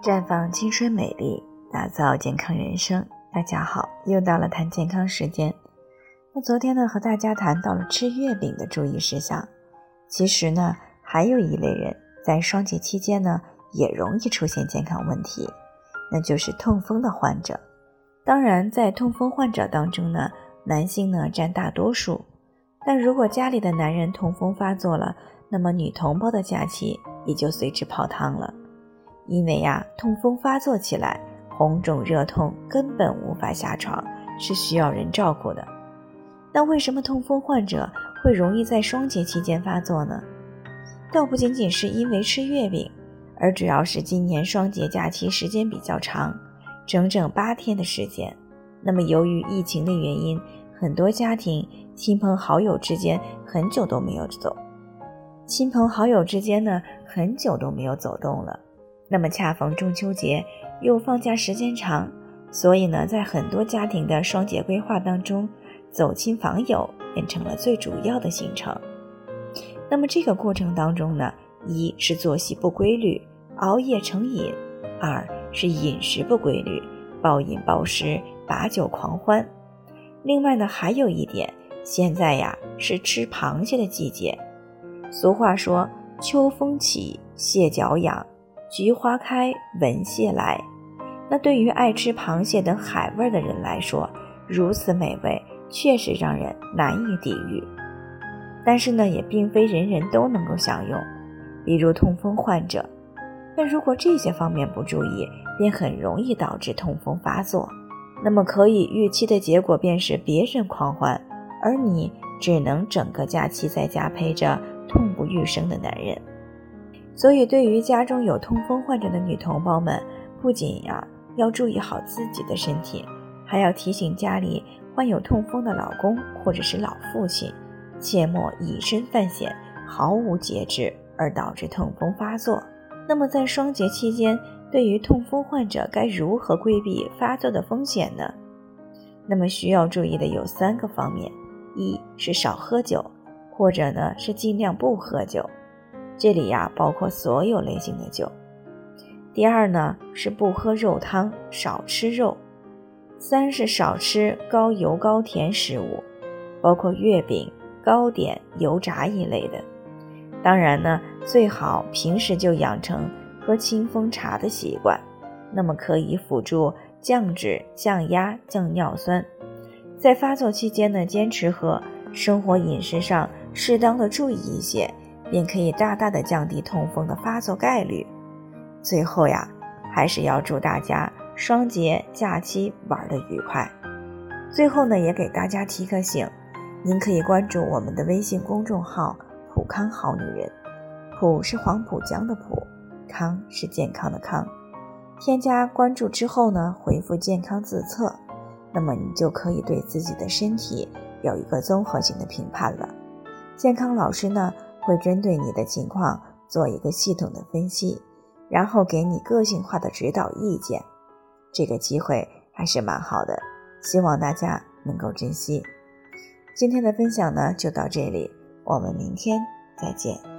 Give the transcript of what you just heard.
绽放青春美丽，打造健康人生。大家好，又到了谈健康时间。那昨天呢，和大家谈到了吃月饼的注意事项。其实呢，还有一类人在双节期间呢，也容易出现健康问题，那就是痛风的患者。当然，在痛风患者当中呢，男性呢占大多数。但如果家里的男人痛风发作了，那么女同胞的假期也就随之泡汤了。因为呀，痛风发作起来，红肿热痛，根本无法下床，是需要人照顾的。那为什么痛风患者会容易在双节期间发作呢？倒不仅仅是因为吃月饼，而主要是今年双节假期时间比较长，整整八天的时间。那么由于疫情的原因，很多家庭亲朋好友之间很久都没有走，亲朋好友之间呢很久都没有走动了。那么恰逢中秋节，又放假时间长，所以呢，在很多家庭的双节规划当中，走亲访友变成了最主要的行程。那么这个过程当中呢，一是作息不规律，熬夜成瘾；二是饮食不规律，暴饮暴食，把酒狂欢。另外呢，还有一点，现在呀是吃螃蟹的季节。俗话说：“秋风起，蟹脚痒。”菊花开，闻蟹来。那对于爱吃螃蟹等海味的人来说，如此美味确实让人难以抵御。但是呢，也并非人人都能够享用。比如痛风患者，那如果这些方面不注意，便很容易导致痛风发作。那么可以预期的结果便是别人狂欢，而你只能整个假期在家陪着痛不欲生的男人。所以，对于家中有痛风患者的女同胞们，不仅呀要注意好自己的身体，还要提醒家里患有痛风的老公或者是老父亲，切莫以身犯险，毫无节制而导致痛风发作。那么，在双节期间，对于痛风患者该如何规避发作的风险呢？那么需要注意的有三个方面：一是少喝酒，或者呢是尽量不喝酒。这里呀，包括所有类型的酒。第二呢，是不喝肉汤，少吃肉。三是少吃高油高甜食物，包括月饼、糕点、油炸一类的。当然呢，最好平时就养成喝清风茶的习惯，那么可以辅助降脂、降压、降尿酸。在发作期间呢，坚持喝，生活饮食上适当的注意一些。便可以大大的降低痛风的发作概率。最后呀，还是要祝大家双节假期玩的愉快。最后呢，也给大家提个醒，您可以关注我们的微信公众号“普康好女人”，普是黄浦江的浦，康是健康的康。添加关注之后呢，回复“健康自测”，那么你就可以对自己的身体有一个综合性的评判了。健康老师呢？会针对你的情况做一个系统的分析，然后给你个性化的指导意见。这个机会还是蛮好的，希望大家能够珍惜。今天的分享呢就到这里，我们明天再见。